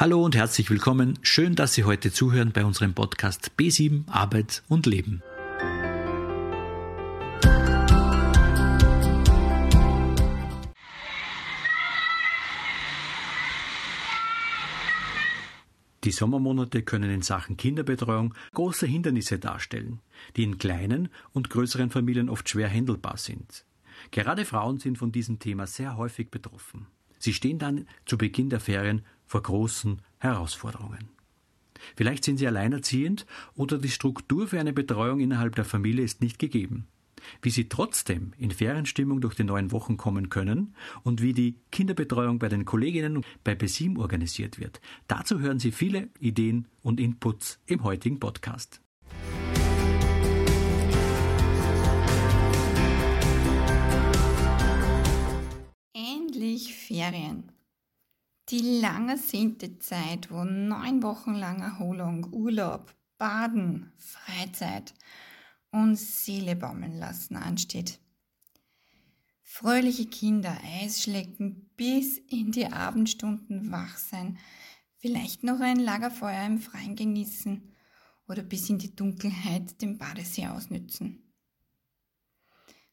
Hallo und herzlich willkommen. Schön, dass Sie heute zuhören bei unserem Podcast B7 Arbeit und Leben. Die Sommermonate können in Sachen Kinderbetreuung große Hindernisse darstellen, die in kleinen und größeren Familien oft schwer händelbar sind. Gerade Frauen sind von diesem Thema sehr häufig betroffen. Sie stehen dann zu Beginn der Ferien vor großen Herausforderungen. Vielleicht sind Sie alleinerziehend oder die Struktur für eine Betreuung innerhalb der Familie ist nicht gegeben. Wie Sie trotzdem in Ferienstimmung durch die neuen Wochen kommen können und wie die Kinderbetreuung bei den Kolleginnen bei Besim organisiert wird, dazu hören Sie viele Ideen und Inputs im heutigen Podcast. Endlich Ferien. Die lange sehnte Zeit, wo neun Wochen lang Erholung, Urlaub, Baden, Freizeit und Seele baumeln lassen ansteht. Fröhliche Kinder Eisschlecken bis in die Abendstunden wach sein, vielleicht noch ein Lagerfeuer im Freien genießen oder bis in die Dunkelheit den Badesee ausnützen.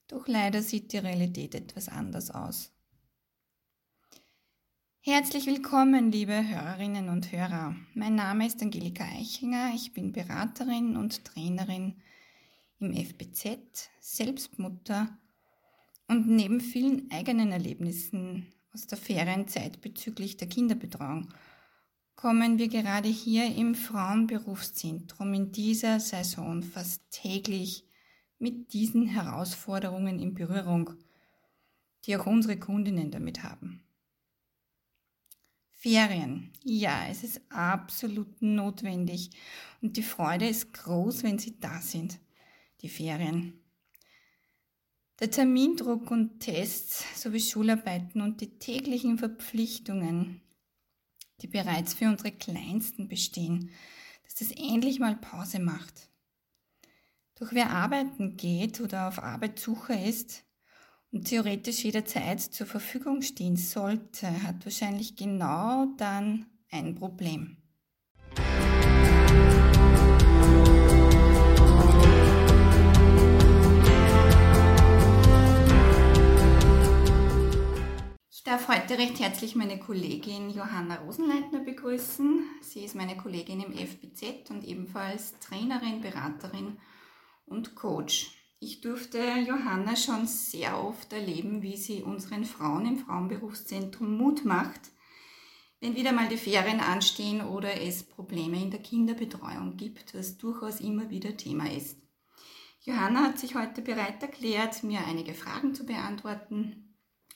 Doch leider sieht die Realität etwas anders aus. Herzlich willkommen, liebe Hörerinnen und Hörer. Mein Name ist Angelika Eichinger. Ich bin Beraterin und Trainerin im FBZ, Selbstmutter und neben vielen eigenen Erlebnissen aus der Ferienzeit bezüglich der Kinderbetreuung kommen wir gerade hier im Frauenberufszentrum in dieser Saison fast täglich mit diesen Herausforderungen in Berührung, die auch unsere Kundinnen damit haben. Ferien. Ja, es ist absolut notwendig und die Freude ist groß, wenn sie da sind, die Ferien. Der Termindruck und Tests sowie Schularbeiten und die täglichen Verpflichtungen, die bereits für unsere Kleinsten bestehen, dass das endlich mal Pause macht. Doch wer arbeiten geht oder auf Arbeitssuche ist, und theoretisch jederzeit zur Verfügung stehen sollte, hat wahrscheinlich genau dann ein Problem. Ich darf heute recht herzlich meine Kollegin Johanna Rosenleitner begrüßen. Sie ist meine Kollegin im FBZ und ebenfalls Trainerin, Beraterin und Coach. Ich durfte Johanna schon sehr oft erleben, wie sie unseren Frauen im Frauenberufszentrum Mut macht, wenn wieder mal die Ferien anstehen oder es Probleme in der Kinderbetreuung gibt, was durchaus immer wieder Thema ist. Johanna hat sich heute bereit erklärt, mir einige Fragen zu beantworten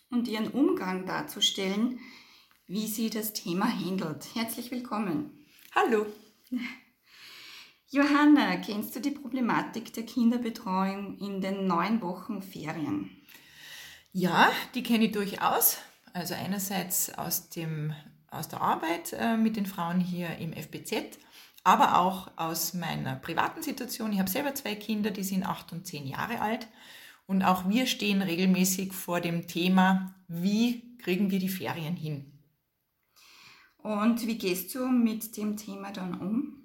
und ihren Umgang darzustellen, wie sie das Thema handelt. Herzlich willkommen. Hallo. Johanna, kennst du die Problematik der Kinderbetreuung in den neun Wochen Ferien? Ja, die kenne ich durchaus. Also einerseits aus, dem, aus der Arbeit äh, mit den Frauen hier im FBZ, aber auch aus meiner privaten Situation. Ich habe selber zwei Kinder, die sind acht und zehn Jahre alt. Und auch wir stehen regelmäßig vor dem Thema, wie kriegen wir die Ferien hin? Und wie gehst du mit dem Thema dann um?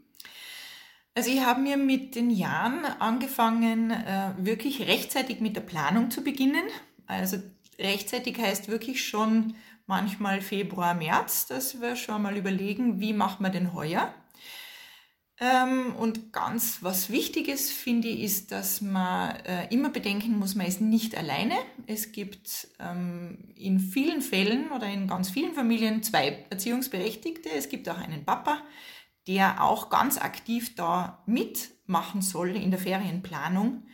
Also ich habe mir mit den Jahren angefangen, äh, wirklich rechtzeitig mit der Planung zu beginnen. Also rechtzeitig heißt wirklich schon manchmal Februar, März, dass wir schon mal überlegen, wie machen wir denn heuer. Ähm, und ganz was Wichtiges finde ich, ist, dass man äh, immer bedenken muss, man ist nicht alleine. Es gibt ähm, in vielen Fällen oder in ganz vielen Familien zwei Erziehungsberechtigte. Es gibt auch einen Papa, der auch ganz aktiv da mitmachen soll in der Ferienplanung.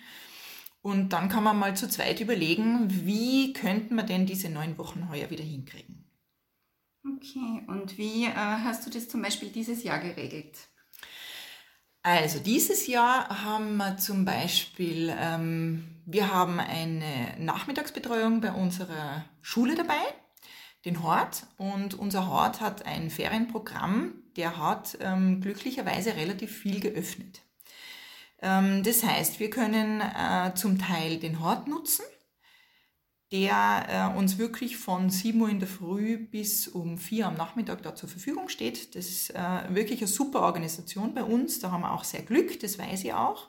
Und dann kann man mal zu zweit überlegen, wie könnten wir denn diese neun Wochen heuer wieder hinkriegen. Okay, und wie äh, hast du das zum Beispiel dieses Jahr geregelt? Also dieses Jahr haben wir zum Beispiel, ähm, wir haben eine Nachmittagsbetreuung bei unserer Schule dabei, den Hort. Und unser Hort hat ein Ferienprogramm, der hat ähm, glücklicherweise relativ viel geöffnet. Ähm, das heißt, wir können äh, zum Teil den Hort nutzen. der äh, uns wirklich von 7 Uhr in der Früh bis um 4 Uhr am Nachmittag da zur Verfügung steht. Das ist äh, wirklich eine super Organisation bei uns. Da haben wir auch sehr Glück, das weiß ich auch.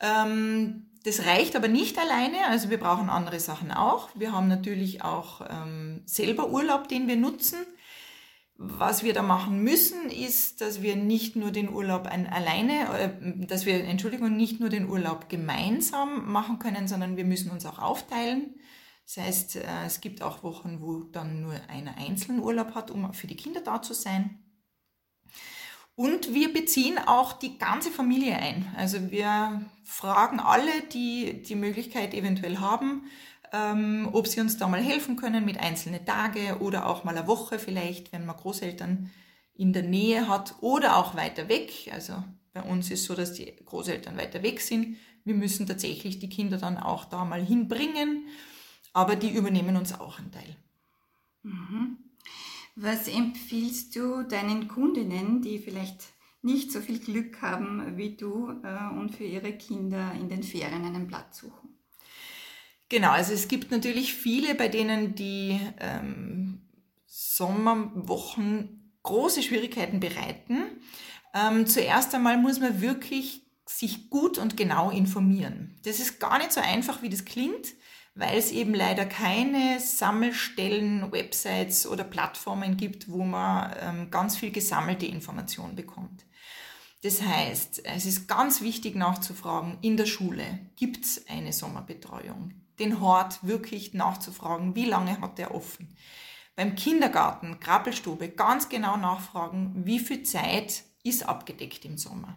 Ähm, das reicht aber nicht alleine, also wir brauchen andere Sachen auch. Wir haben natürlich auch ähm, selber Urlaub, den wir nutzen. Was wir da machen müssen, ist, dass wir nicht nur den Urlaub ein, alleine, äh, dass wir, Entschuldigung, nicht nur den Urlaub gemeinsam machen können, sondern wir müssen uns auch aufteilen. Das heißt, äh, es gibt auch Wochen, wo dann nur einer einzelnen Urlaub hat, um für die Kinder da zu sein. Und wir beziehen auch die ganze Familie ein. Also wir fragen alle, die die Möglichkeit eventuell haben, ähm, ob sie uns da mal helfen können mit einzelnen Tage oder auch mal eine Woche vielleicht, wenn man Großeltern in der Nähe hat oder auch weiter weg. Also bei uns ist so, dass die Großeltern weiter weg sind. Wir müssen tatsächlich die Kinder dann auch da mal hinbringen, aber die übernehmen uns auch einen Teil. Mhm. Was empfiehlst du deinen Kundinnen, die vielleicht nicht so viel Glück haben wie du äh, und für ihre Kinder in den Ferien einen Platz suchen? Genau, also es gibt natürlich viele, bei denen die ähm, Sommerwochen große Schwierigkeiten bereiten. Ähm, zuerst einmal muss man wirklich sich gut und genau informieren. Das ist gar nicht so einfach, wie das klingt, weil es eben leider keine Sammelstellen, Websites oder Plattformen gibt, wo man ähm, ganz viel gesammelte Information bekommt. Das heißt, es ist ganz wichtig nachzufragen, in der Schule gibt es eine Sommerbetreuung? Den Hort wirklich nachzufragen, wie lange hat er offen. Beim Kindergarten, Krabbelstube, ganz genau nachfragen, wie viel Zeit ist abgedeckt im Sommer.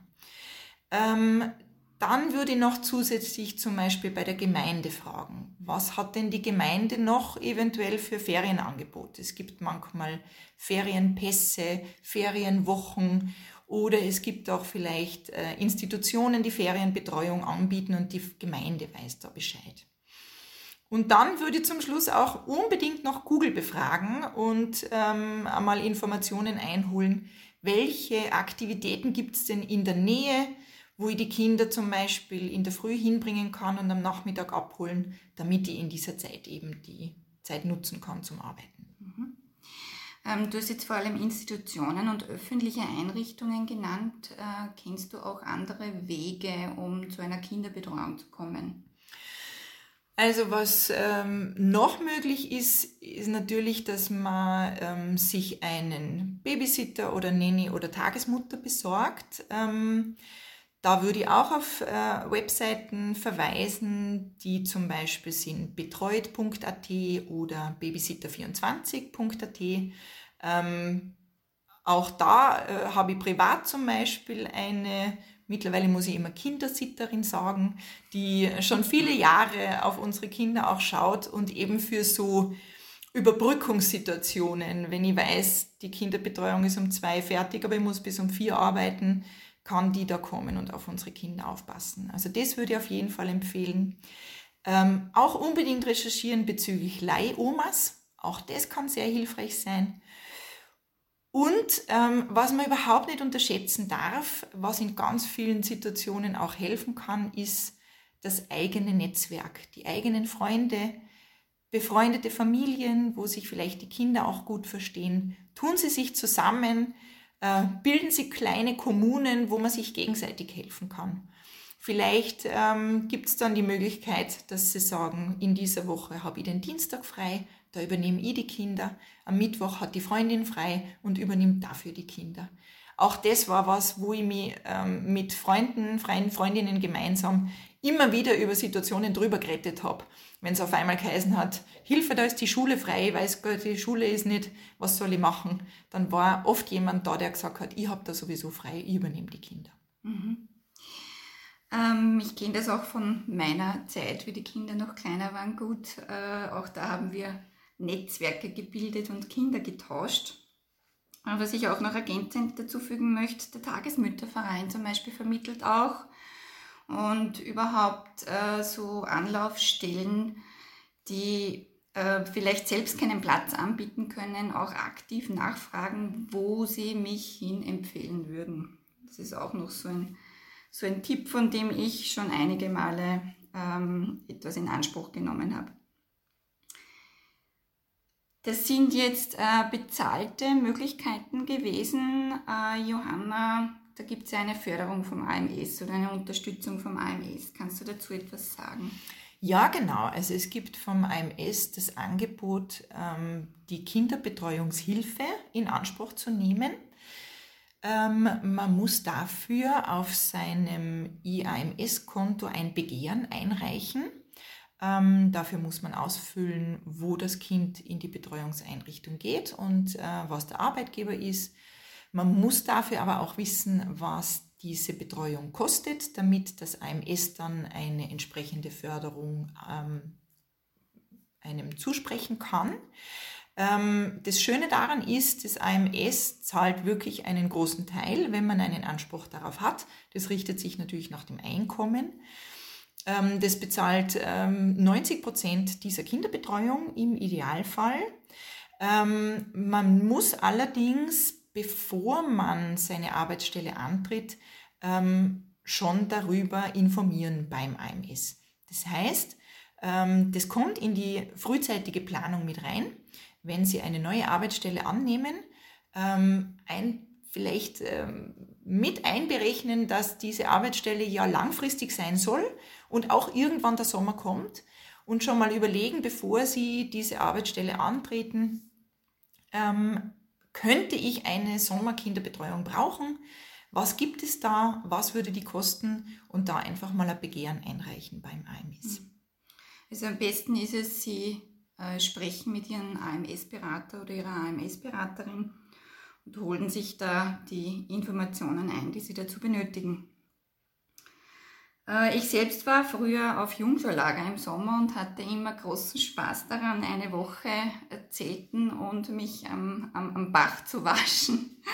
Ähm, dann würde ich noch zusätzlich zum Beispiel bei der Gemeinde fragen, was hat denn die Gemeinde noch eventuell für Ferienangebote? Es gibt manchmal Ferienpässe, Ferienwochen oder es gibt auch vielleicht äh, Institutionen, die Ferienbetreuung anbieten und die Gemeinde weiß da Bescheid. Und dann würde ich zum Schluss auch unbedingt noch Google befragen und ähm, einmal Informationen einholen, welche Aktivitäten gibt es denn in der Nähe, wo ich die Kinder zum Beispiel in der Früh hinbringen kann und am Nachmittag abholen, damit ich in dieser Zeit eben die Zeit nutzen kann zum Arbeiten. Mhm. Ähm, du hast jetzt vor allem Institutionen und öffentliche Einrichtungen genannt. Äh, kennst du auch andere Wege, um zu einer Kinderbetreuung zu kommen? Also was ähm, noch möglich ist, ist natürlich, dass man ähm, sich einen Babysitter oder Nanny oder Tagesmutter besorgt. Ähm, da würde ich auch auf äh, Webseiten verweisen, die zum Beispiel sind betreut.at oder babysitter24.at. Ähm, auch da äh, habe ich privat zum Beispiel eine Mittlerweile muss ich immer Kindersitterin sagen, die schon viele Jahre auf unsere Kinder auch schaut und eben für so Überbrückungssituationen, wenn ich weiß, die Kinderbetreuung ist um zwei fertig, aber ich muss bis um vier arbeiten, kann die da kommen und auf unsere Kinder aufpassen. Also das würde ich auf jeden Fall empfehlen. Ähm, auch unbedingt recherchieren bezüglich Leihomas. Auch das kann sehr hilfreich sein. Und ähm, was man überhaupt nicht unterschätzen darf, was in ganz vielen Situationen auch helfen kann, ist das eigene Netzwerk, die eigenen Freunde, befreundete Familien, wo sich vielleicht die Kinder auch gut verstehen. Tun sie sich zusammen, äh, bilden sie kleine Kommunen, wo man sich gegenseitig helfen kann. Vielleicht ähm, gibt es dann die Möglichkeit, dass sie sagen, in dieser Woche habe ich den Dienstag frei, da übernehme ich die Kinder. Am Mittwoch hat die Freundin frei und übernimmt dafür die Kinder. Auch das war was, wo ich mich ähm, mit Freunden, freien Freundinnen gemeinsam immer wieder über Situationen drüber gerettet habe. Wenn es auf einmal geheißen hat, Hilfe, da ist die Schule frei, ich weiß Gott, die Schule ist nicht, was soll ich machen? Dann war oft jemand da, der gesagt hat, ich habe da sowieso frei, ich übernehme die Kinder. Mhm. Ähm, ich kenne das auch von meiner Zeit, wie die Kinder noch kleiner waren, gut. Äh, auch da haben wir Netzwerke gebildet und Kinder getauscht. Was ich auch noch ergänzend dazu fügen möchte, der Tagesmütterverein zum Beispiel vermittelt auch und überhaupt äh, so Anlaufstellen, die äh, vielleicht selbst keinen Platz anbieten können, auch aktiv nachfragen, wo sie mich hin empfehlen würden. Das ist auch noch so ein, so ein Tipp, von dem ich schon einige Male ähm, etwas in Anspruch genommen habe. Das sind jetzt äh, bezahlte Möglichkeiten gewesen. Äh, Johanna, da gibt es ja eine Förderung vom AMS oder eine Unterstützung vom AMS. Kannst du dazu etwas sagen? Ja, genau. Also es gibt vom AMS das Angebot, ähm, die Kinderbetreuungshilfe in Anspruch zu nehmen. Ähm, man muss dafür auf seinem IAMS-Konto ein Begehren einreichen. Ähm, dafür muss man ausfüllen, wo das Kind in die Betreuungseinrichtung geht und äh, was der Arbeitgeber ist. Man muss dafür aber auch wissen, was diese Betreuung kostet, damit das AMS dann eine entsprechende Förderung ähm, einem zusprechen kann. Ähm, das Schöne daran ist, das AMS zahlt wirklich einen großen Teil, wenn man einen Anspruch darauf hat. Das richtet sich natürlich nach dem Einkommen. Ähm, das bezahlt 90 ähm, Prozent dieser Kinderbetreuung im Idealfall. Ähm, man muss allerdings, bevor man seine Arbeitsstelle antritt, schon darüber informieren beim AMS. Das heißt, das kommt in die frühzeitige Planung mit rein, wenn Sie eine neue Arbeitsstelle annehmen, ein, vielleicht mit einberechnen, dass diese Arbeitsstelle ja langfristig sein soll und auch irgendwann der Sommer kommt und schon mal überlegen, bevor Sie diese Arbeitsstelle antreten, ähm, könnte ich eine Sommerkinderbetreuung brauchen? Was gibt es da? Was würde die kosten? Und da einfach mal ein Begehren einreichen beim AMS. Mhm. Also am besten ist es, Sie äh, sprechen mit Ihren AMS-Berater oder Ihrer AMS-Beraterin und holen sich da die Informationen ein, die Sie dazu benötigen. Äh, ich selbst war früher auf Jungschulager im Sommer und hatte immer großen Spaß daran, eine Woche zelten und mich am, am, am Bach zu waschen.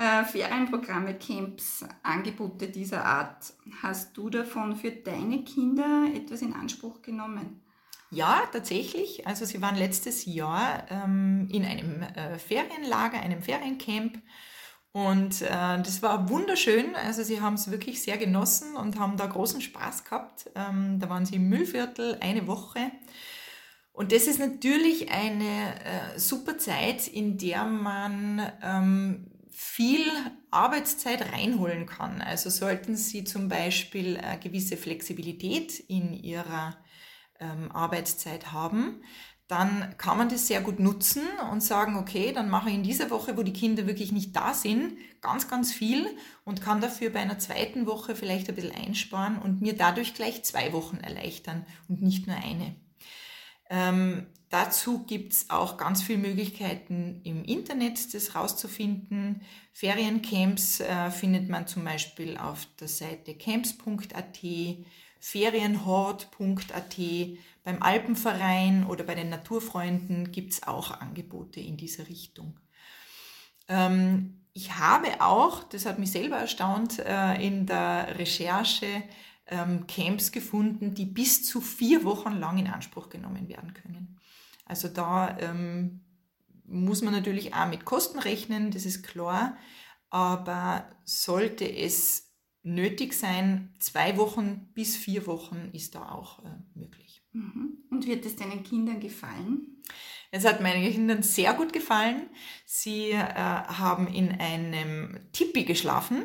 Äh, Ferienprogramme, Camps, Angebote dieser Art. Hast du davon für deine Kinder etwas in Anspruch genommen? Ja, tatsächlich. Also sie waren letztes Jahr ähm, in einem äh, Ferienlager, einem Feriencamp und äh, das war wunderschön. Also sie haben es wirklich sehr genossen und haben da großen Spaß gehabt. Ähm, da waren sie im Müllviertel eine Woche. Und das ist natürlich eine äh, super Zeit, in der man ähm, viel Arbeitszeit reinholen kann. Also sollten Sie zum Beispiel äh, gewisse Flexibilität in Ihrer ähm, Arbeitszeit haben, dann kann man das sehr gut nutzen und sagen, okay, dann mache ich in dieser Woche, wo die Kinder wirklich nicht da sind, ganz, ganz viel und kann dafür bei einer zweiten Woche vielleicht ein bisschen einsparen und mir dadurch gleich zwei Wochen erleichtern und nicht nur eine. Ähm, dazu gibt's auch ganz viele Möglichkeiten im Internet, das rauszufinden. Feriencamps äh, findet man zum Beispiel auf der Seite camps.at, ferienhort.at beim Alpenverein oder bei den Naturfreunden gibt es auch Angebote in dieser Richtung. Ähm, ich habe auch, das hat mich selber erstaunt, äh, in der Recherche ähm, Camps gefunden, die bis zu vier Wochen lang in Anspruch genommen werden können. Also da ähm, muss man natürlich auch mit Kosten rechnen, das ist klar, aber sollte es nötig sein, zwei Wochen bis vier Wochen ist da auch äh, möglich. Mhm. Und wird es deinen Kindern gefallen? Es hat meinen Kindern sehr gut gefallen. Sie äh, haben in einem Tipi geschlafen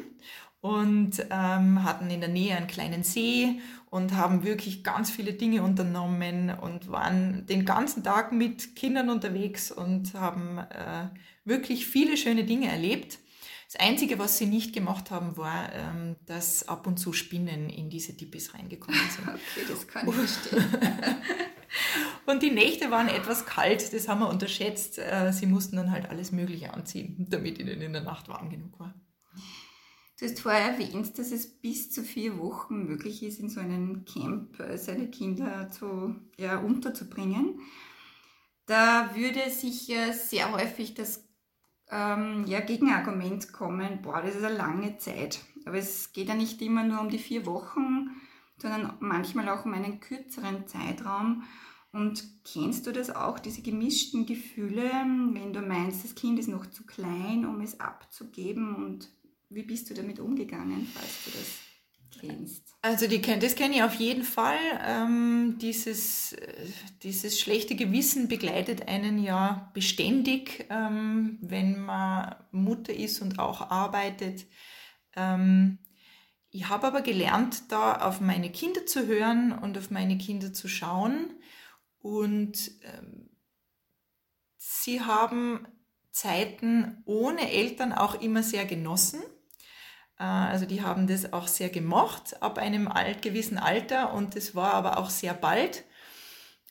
und ähm, hatten in der Nähe einen kleinen See und haben wirklich ganz viele Dinge unternommen und waren den ganzen Tag mit Kindern unterwegs und haben äh, wirklich viele schöne Dinge erlebt. Das Einzige, was sie nicht gemacht haben, war, ähm, dass ab und zu Spinnen in diese Tipis reingekommen sind. okay, das kann ich verstehen. und die Nächte waren etwas kalt, das haben wir unterschätzt. Äh, sie mussten dann halt alles Mögliche anziehen, damit ihnen in der Nacht warm genug war. Du hast vorher erwähnt, dass es bis zu vier Wochen möglich ist, in so einem Camp äh, seine Kinder zu, ja, unterzubringen. Da würde sich sehr häufig das ähm, ja, Gegenargument kommen, boah, das ist eine lange Zeit. Aber es geht ja nicht immer nur um die vier Wochen, sondern manchmal auch um einen kürzeren Zeitraum. Und kennst du das auch, diese gemischten Gefühle, wenn du meinst, das Kind ist noch zu klein, um es abzugeben? Und wie bist du damit umgegangen, weißt du das? Kennst. Also die, das kenne ich auf jeden Fall. Ähm, dieses, äh, dieses schlechte Gewissen begleitet einen ja beständig, ähm, wenn man Mutter ist und auch arbeitet. Ähm, ich habe aber gelernt, da auf meine Kinder zu hören und auf meine Kinder zu schauen. Und ähm, sie haben Zeiten ohne Eltern auch immer sehr genossen. Äh, also die haben das auch sehr gemocht ab einem alt, gewissen Alter und das war aber auch sehr bald.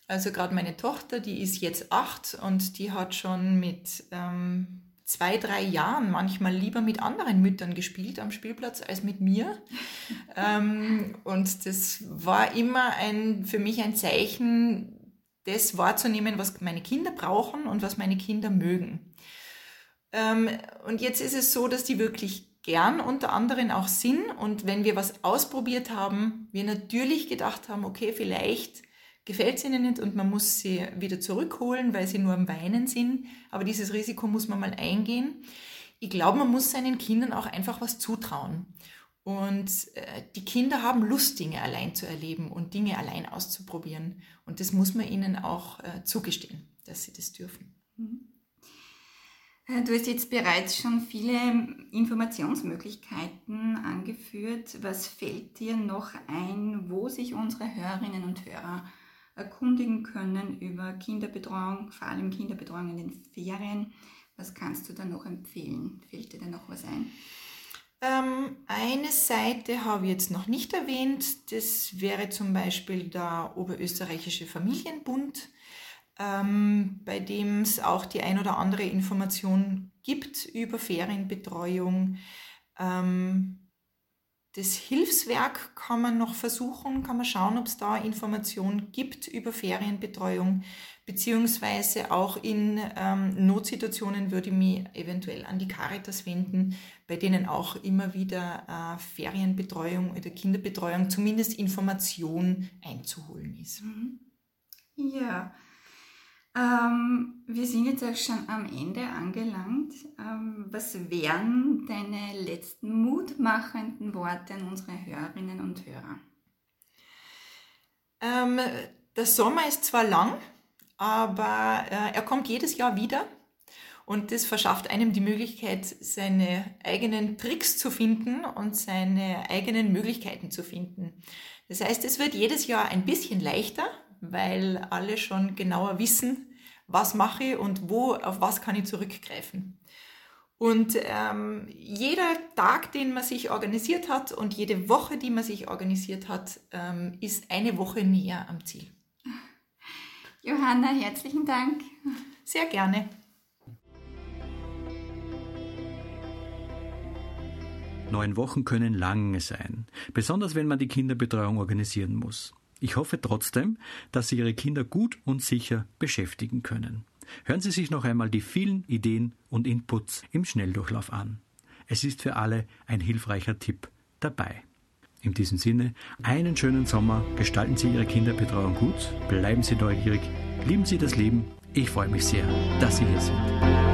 Also gerade meine Tochter, die ist jetzt acht und die hat schon mit ähm, zwei, drei Jahren manchmal lieber mit anderen Müttern gespielt am Spielplatz als mit mir. ähm, und das war immer ein, für mich ein Zeichen, das wahrzunehmen, was meine Kinder brauchen und was meine Kinder mögen. Ähm, und jetzt ist es so, dass die wirklich gern unter anderem auch sind und wenn wir was ausprobiert haben, wir natürlich gedacht haben, okay, vielleicht gefällt es ihnen nicht und man muss sie wieder zurückholen, weil sie nur am Weinen sind, aber dieses Risiko muss man mal eingehen. Ich glaube, man muss seinen Kindern auch einfach was zutrauen. Und äh, die Kinder haben Lust, Dinge allein zu erleben und Dinge allein auszuprobieren. Und das muss man ihnen auch äh, zugestehen, dass sie das dürfen. Mhm. Äh, du hast jetzt bereits schon viele Informationsmöglichkeiten angeführt. Was fällt dir noch ein, wo sich unsere Hörerinnen und Hörer erkundigen können über Kinderbetreuung, vor allem Kinderbetreuung in den Ferien? Was kannst du da noch empfehlen? Fällt dir da noch was ein? Ähm, eine Seite habe ich jetzt noch nicht erwähnt. Das wäre zum Beispiel der Oberösterreichische Familienbund ähm, bei dem es auch die ein oder andere Information gibt über Ferienbetreuung. Ähm, das Hilfswerk kann man noch versuchen, kann man schauen, ob es da Informationen gibt über Ferienbetreuung, beziehungsweise auch in ähm, Notsituationen würde ich mich eventuell an die Caritas wenden, bei denen auch immer wieder äh, Ferienbetreuung oder Kinderbetreuung, zumindest Information einzuholen ist. Mhm. Ja, ähm, wir sind jetzt auch schon am Ende angelangt. Ähm, was wären deine letzten mutmachenden Worte an unsere Hörerinnen und Hörer? Ähm, der Sommer ist zwar lang, aber äh, er kommt jedes Jahr wieder. Und das verschafft einem die Möglichkeit, seine eigenen Tricks zu finden und seine eigenen Möglichkeiten zu finden. Das heißt, es wird jedes Jahr ein bisschen leichter, weil alle schon genauer wissen, was mache ich und wo, auf was kann ich zurückgreifen. Und ähm, jeder Tag, den man sich organisiert hat und jede Woche, die man sich organisiert hat, ähm, ist eine Woche näher am Ziel. Johanna, herzlichen Dank. Sehr gerne. Neun Wochen können lange sein, besonders wenn man die Kinderbetreuung organisieren muss. Ich hoffe trotzdem, dass Sie Ihre Kinder gut und sicher beschäftigen können. Hören Sie sich noch einmal die vielen Ideen und Inputs im Schnelldurchlauf an. Es ist für alle ein hilfreicher Tipp dabei. In diesem Sinne, einen schönen Sommer, gestalten Sie Ihre Kinderbetreuung gut, bleiben Sie neugierig, lieben Sie das Leben. Ich freue mich sehr, dass Sie hier sind.